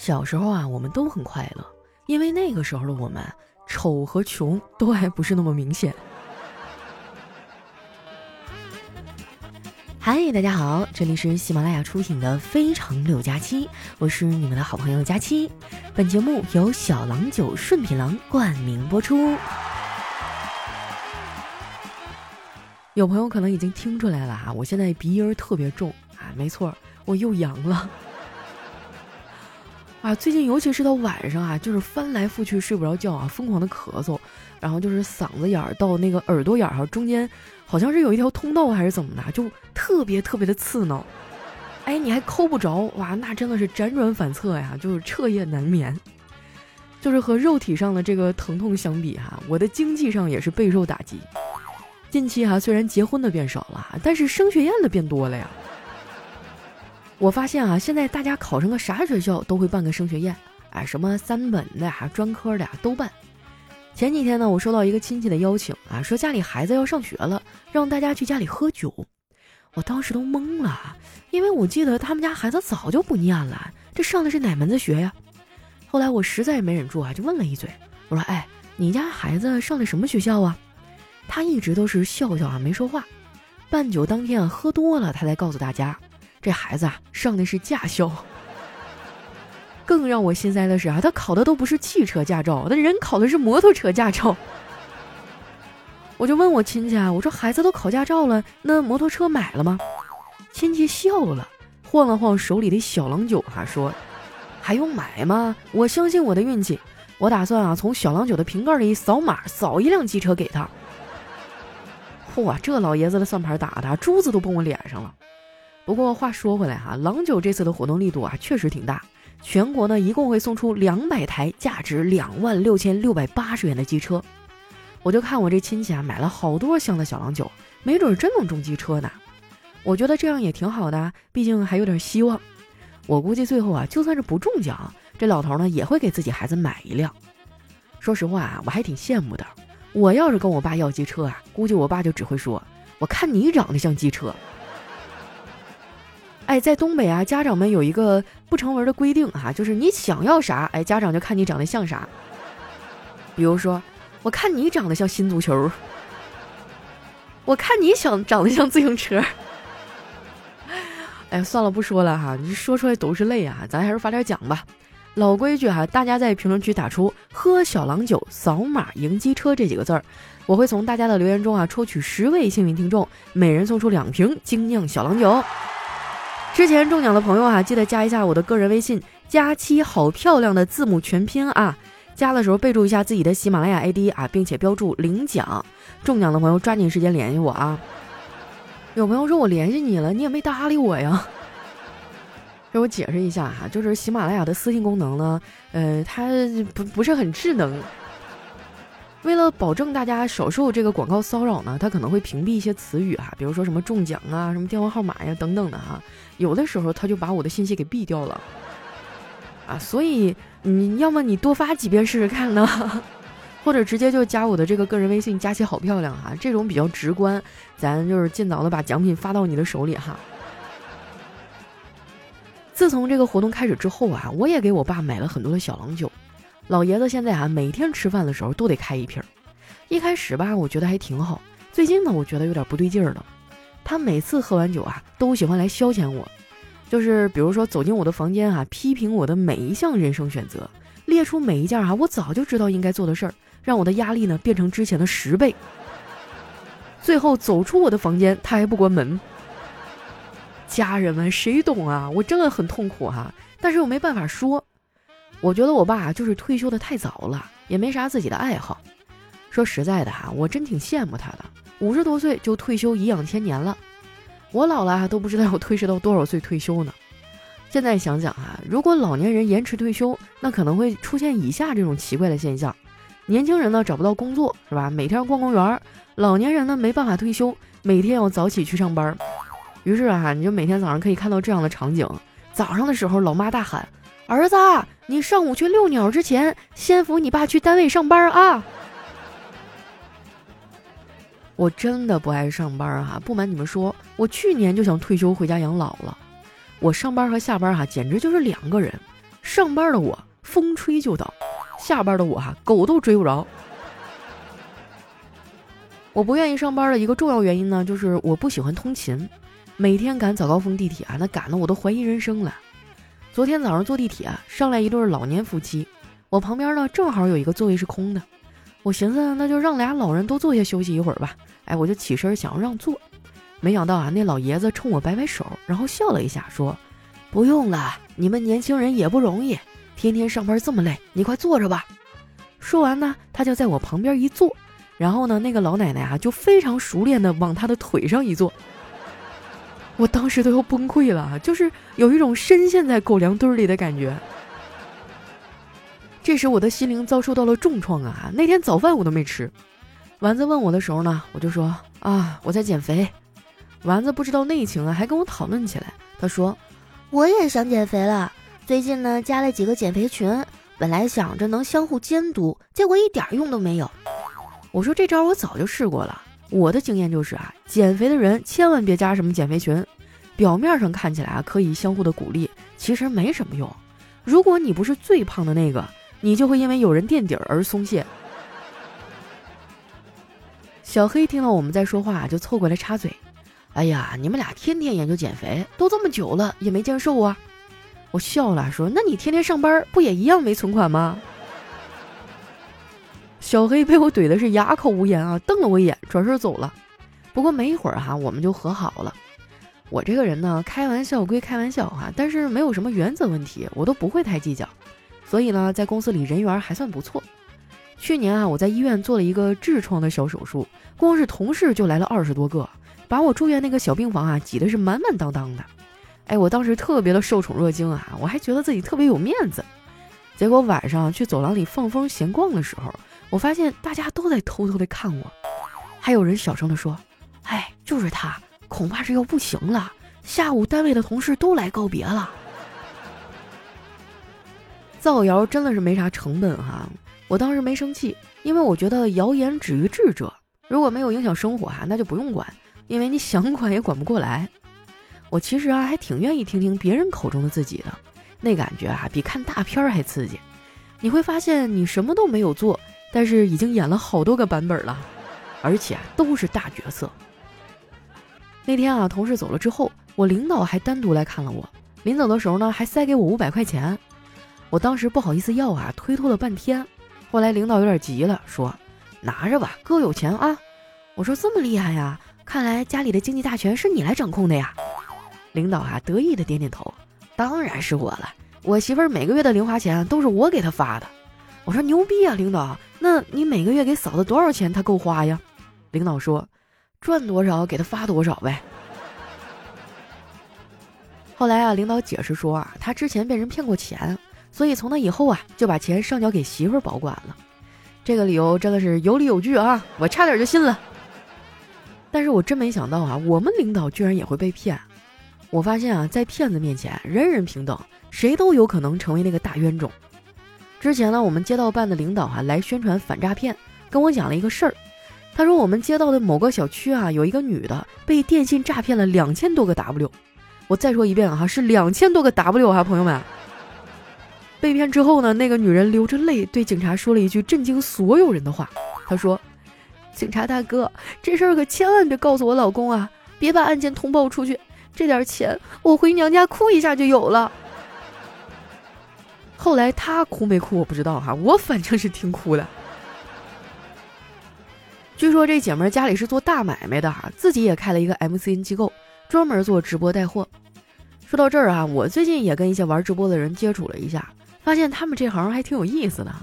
小时候啊，我们都很快乐，因为那个时候的我们丑和穷都还不是那么明显。嗨，大家好，这里是喜马拉雅出品的《非常六加七》，我是你们的好朋友佳期。本节目由小郎酒顺品郎冠名播出。有朋友可能已经听出来了啊，我现在鼻音特别重啊，没错，我又阳了。啊，最近尤其是到晚上啊，就是翻来覆去睡不着觉啊，疯狂的咳嗽，然后就是嗓子眼儿到那个耳朵眼儿哈中间，好像是有一条通道还是怎么的，就特别特别的刺挠。哎，你还抠不着，哇，那真的是辗转反侧呀，就是彻夜难眠。就是和肉体上的这个疼痛相比哈，我的经济上也是备受打击。近期哈，虽然结婚的变少了，但是升学宴的变多了呀。我发现啊，现在大家考上个啥学校都会办个升学宴，哎，什么三本的呀、专科的呀都办。前几天呢，我收到一个亲戚的邀请啊，说家里孩子要上学了，让大家去家里喝酒。我当时都懵了，因为我记得他们家孩子早就不念了，这上的是哪门子学呀？后来我实在没忍住啊，就问了一嘴，我说：“哎，你家孩子上的什么学校啊？”他一直都是笑笑啊，没说话。办酒当天啊，喝多了，他才告诉大家。这孩子啊，上的是驾校。更让我心塞的是啊，他考的都不是汽车驾照，那人考的是摩托车驾照。我就问我亲戚啊，我说孩子都考驾照了，那摩托车买了吗？亲戚笑了，晃了晃手里的小郎酒，哈，说：“还用买吗？我相信我的运气，我打算啊，从小郎酒的瓶盖里扫码，扫一辆机车给他。”嚯，这老爷子的算盘打的，珠子都蹦我脸上了。不过话说回来哈，郎酒这次的活动力度啊确实挺大，全国呢一共会送出两百台价值两万六千六百八十元的机车。我就看我这亲戚啊买了好多箱的小郎酒，没准真能中机车呢。我觉得这样也挺好的，毕竟还有点希望。我估计最后啊就算是不中奖，这老头呢也会给自己孩子买一辆。说实话啊，我还挺羡慕的。我要是跟我爸要机车啊，估计我爸就只会说：“我看你长得像机车。”哎，在东北啊，家长们有一个不成文的规定哈，就是你想要啥，哎，家长就看你长得像啥。比如说，我看你长得像新足球，我看你想长得像自行车。哎，算了，不说了哈，你说出来都是泪啊，咱还是发点奖吧。老规矩哈，大家在评论区打出“喝小郎酒，扫码赢机车”这几个字儿，我会从大家的留言中啊抽取十位幸运听众，每人送出两瓶精酿小郎酒。之前中奖的朋友啊，记得加一下我的个人微信“佳期好漂亮”的字母全拼啊，加的时候备注一下自己的喜马拉雅 ID 啊，并且标注领奖。中奖的朋友抓紧时间联系我啊！有朋友说我联系你了，你也没搭理我呀？给我解释一下哈，就是喜马拉雅的私信功能呢，呃，它不不是很智能。为了保证大家少受这个广告骚扰呢，他可能会屏蔽一些词语哈，比如说什么中奖啊、什么电话号码呀等等的哈。有的时候他就把我的信息给毙掉了，啊，所以你要么你多发几遍试试看呢，或者直接就加我的这个个人微信“佳琪好漂亮”哈，这种比较直观，咱就是尽早的把奖品发到你的手里哈。自从这个活动开始之后啊，我也给我爸买了很多的小郎酒。老爷子现在啊，每天吃饭的时候都得开一瓶。一开始吧，我觉得还挺好。最近呢，我觉得有点不对劲儿了。他每次喝完酒啊，都喜欢来消遣我，就是比如说走进我的房间啊，批评我的每一项人生选择，列出每一件啊我早就知道应该做的事儿，让我的压力呢变成之前的十倍。最后走出我的房间，他还不关门。家人们，谁懂啊？我真的很痛苦哈，但是我没办法说。我觉得我爸就是退休的太早了，也没啥自己的爱好。说实在的哈，我真挺羡慕他的，五十多岁就退休颐养天年了。我老了都不知道要推迟到多少岁退休呢。现在想想啊，如果老年人延迟退休，那可能会出现以下这种奇怪的现象：年轻人呢找不到工作是吧？每天逛公园；老年人呢没办法退休，每天要早起去上班。于是啊，你就每天早上可以看到这样的场景：早上的时候，老妈大喊。儿子，你上午去遛鸟之前，先扶你爸去单位上班啊！我真的不爱上班哈，不瞒你们说，我去年就想退休回家养老了。我上班和下班哈，简直就是两个人。上班的我风吹就倒，下班的我哈狗都追不着。我不愿意上班的一个重要原因呢，就是我不喜欢通勤，每天赶早高峰地铁啊，那赶的我都怀疑人生了。昨天早上坐地铁啊，上来一对老年夫妻，我旁边呢正好有一个座位是空的，我寻思那就让俩老人都坐下休息一会儿吧。哎，我就起身想要让座，没想到啊，那老爷子冲我摆摆手，然后笑了一下，说：“不用了，你们年轻人也不容易，天天上班这么累，你快坐着吧。”说完呢，他就在我旁边一坐。然后呢，那个老奶奶啊，就非常熟练的往他的腿上一坐，我当时都要崩溃了，就是有一种深陷在狗粮堆里的感觉。这时我的心灵遭受到了重创啊！那天早饭我都没吃。丸子问我的时候呢，我就说啊，我在减肥。丸子不知道内情啊，还跟我讨论起来。他说，我也想减肥了，最近呢加了几个减肥群，本来想着能相互监督，结果一点用都没有。我说这招我早就试过了，我的经验就是啊，减肥的人千万别加什么减肥群，表面上看起来啊可以相互的鼓励，其实没什么用。如果你不是最胖的那个，你就会因为有人垫底而松懈。小黑听到我们在说话，就凑过来插嘴：“哎呀，你们俩天天研究减肥，都这么久了也没见瘦啊！”我笑了说：“那你天天上班不也一样没存款吗？”小黑被我怼的是哑口无言啊，瞪了我一眼，转身走了。不过没一会儿哈，我们就和好了。我这个人呢，开玩笑归开玩笑哈，但是没有什么原则问题，我都不会太计较。所以呢，在公司里人缘还算不错。去年啊，我在医院做了一个痔疮的小手术，光是同事就来了二十多个，把我住院那个小病房啊挤得是满满当当的。哎，我当时特别的受宠若惊啊，我还觉得自己特别有面子。结果晚上去走廊里放风闲逛的时候。我发现大家都在偷偷的看我，还有人小声的说：“哎，就是他，恐怕是要不行了。下午单位的同事都来告别了。”造谣真的是没啥成本哈，我当时没生气，因为我觉得谣言止于智者，如果没有影响生活哈，那就不用管，因为你想管也管不过来。我其实啊还挺愿意听听别人口中的自己的，那感觉啊比看大片还刺激。你会发现你什么都没有做。但是已经演了好多个版本了，而且都是大角色。那天啊，同事走了之后，我领导还单独来看了我。临走的时候呢，还塞给我五百块钱。我当时不好意思要啊，推脱了半天。后来领导有点急了，说：“拿着吧，哥有钱啊。”我说：“这么厉害呀？看来家里的经济大权是你来掌控的呀。”领导啊，得意的点点头：“当然是我了，我媳妇儿每个月的零花钱都是我给她发的。”我说：“牛逼啊，领导。”那你每个月给嫂子多少钱，她够花呀？领导说，赚多少给她发多少呗。后来啊，领导解释说啊，他之前被人骗过钱，所以从那以后啊，就把钱上交给媳妇儿保管了。这个理由真的是有理有据啊，我差点就信了。但是我真没想到啊，我们领导居然也会被骗。我发现啊，在骗子面前，人人平等，谁都有可能成为那个大冤种。之前呢，我们街道办的领导啊来宣传反诈骗，跟我讲了一个事儿。他说我们街道的某个小区啊，有一个女的被电信诈骗了两千多个 W。我再说一遍啊，是两千多个 W 啊，朋友们。被骗之后呢，那个女人流着泪对警察说了一句震惊所有人的话。她说：“警察大哥，这事儿可千万别告诉我老公啊，别把案件通报出去。这点钱我回娘家哭一下就有了。”后来他哭没哭我不知道哈，我反正是听哭的。据说这姐们儿家里是做大买卖的哈，自己也开了一个 MCN 机构，专门做直播带货。说到这儿啊，我最近也跟一些玩直播的人接触了一下，发现他们这行还挺有意思的。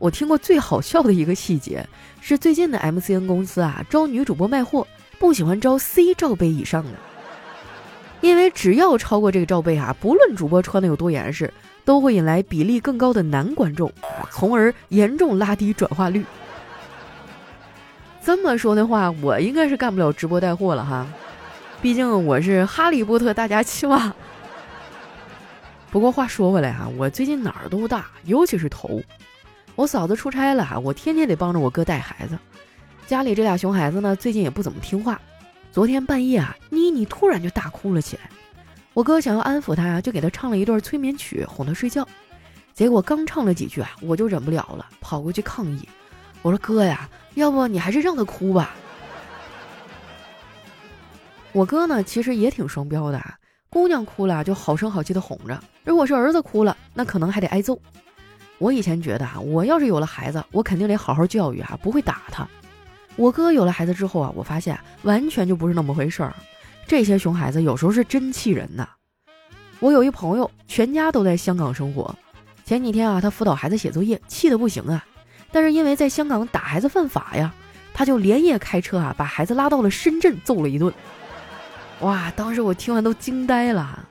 我听过最好笑的一个细节是，最近的 MCN 公司啊招女主播卖货，不喜欢招 C 罩杯以上的，因为只要超过这个罩杯啊，不论主播穿的有多严实。都会引来比例更高的男观众，从而严重拉低转化率。这么说的话，我应该是干不了直播带货了哈，毕竟我是哈利波特大家期望。不过话说回来哈，我最近哪儿都大，尤其是头。我嫂子出差了哈，我天天得帮着我哥带孩子。家里这俩熊孩子呢，最近也不怎么听话。昨天半夜啊，妮妮突然就大哭了起来。我哥想要安抚她，就给她唱了一段催眠曲，哄她睡觉。结果刚唱了几句啊，我就忍不了了，跑过去抗议。我说：“哥呀，要不你还是让她哭吧。”我哥呢，其实也挺双标的啊，姑娘哭了就好声好气的哄着，如果是儿子哭了，那可能还得挨揍。我以前觉得啊，我要是有了孩子，我肯定得好好教育啊，不会打他。我哥有了孩子之后啊，我发现完全就不是那么回事儿。这些熊孩子有时候是真气人呐。我有一朋友，全家都在香港生活。前几天啊，他辅导孩子写作业，气得不行啊。但是因为在香港打孩子犯法呀，他就连夜开车啊，把孩子拉到了深圳揍了一顿。哇！当时我听完都惊呆了。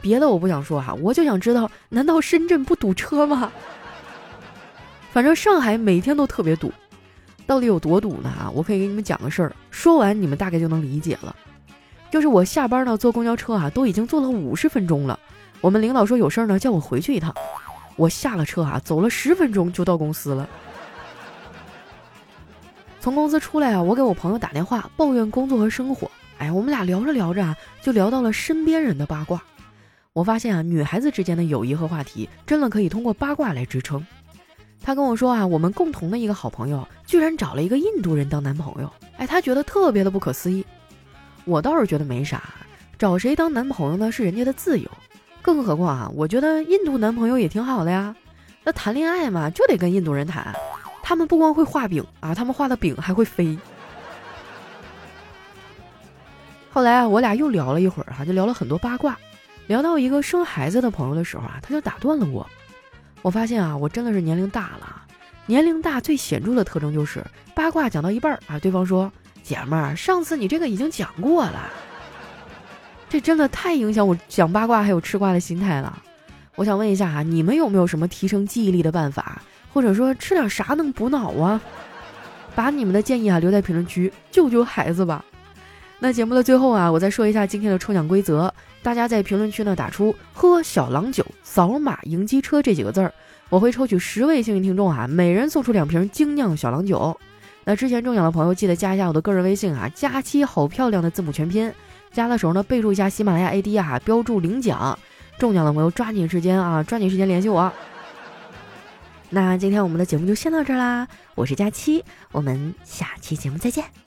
别的我不想说哈，我就想知道，难道深圳不堵车吗？反正上海每天都特别堵。到底有多堵呢？啊，我可以给你们讲个事儿，说完你们大概就能理解了。就是我下班呢坐公交车啊，都已经坐了五十分钟了。我们领导说有事儿呢，叫我回去一趟。我下了车啊，走了十分钟就到公司了。从公司出来啊，我给我朋友打电话抱怨工作和生活。哎，我们俩聊着聊着啊，就聊到了身边人的八卦。我发现啊，女孩子之间的友谊和话题真的可以通过八卦来支撑。他跟我说啊，我们共同的一个好朋友居然找了一个印度人当男朋友，哎，他觉得特别的不可思议。我倒是觉得没啥，找谁当男朋友呢是人家的自由，更何况啊，我觉得印度男朋友也挺好的呀。那谈恋爱嘛，就得跟印度人谈，他们不光会画饼啊，他们画的饼还会飞。后来啊，我俩又聊了一会儿哈，就聊了很多八卦，聊到一个生孩子的朋友的时候啊，他就打断了我。我发现啊，我真的是年龄大了。年龄大最显著的特征就是八卦讲到一半儿啊，对方说：“姐们儿，上次你这个已经讲过了。”这真的太影响我讲八卦还有吃瓜的心态了。我想问一下啊，你们有没有什么提升记忆力的办法，或者说吃点啥能补脑啊？把你们的建议啊留在评论区，救救孩子吧。那节目的最后啊，我再说一下今天的抽奖规则。大家在评论区呢打出“喝小郎酒，扫码赢机车”这几个字儿，我会抽取十位幸运听众啊，每人送出两瓶精酿小郎酒。那之前中奖的朋友记得加一下我的个人微信啊，佳期好漂亮的字母全拼。加的时候呢，备注一下喜马拉雅 AD 啊，标注领奖。中奖的朋友抓紧时间啊，抓紧时间联系我。那今天我们的节目就先到这儿啦，我是佳期，我们下期节目再见。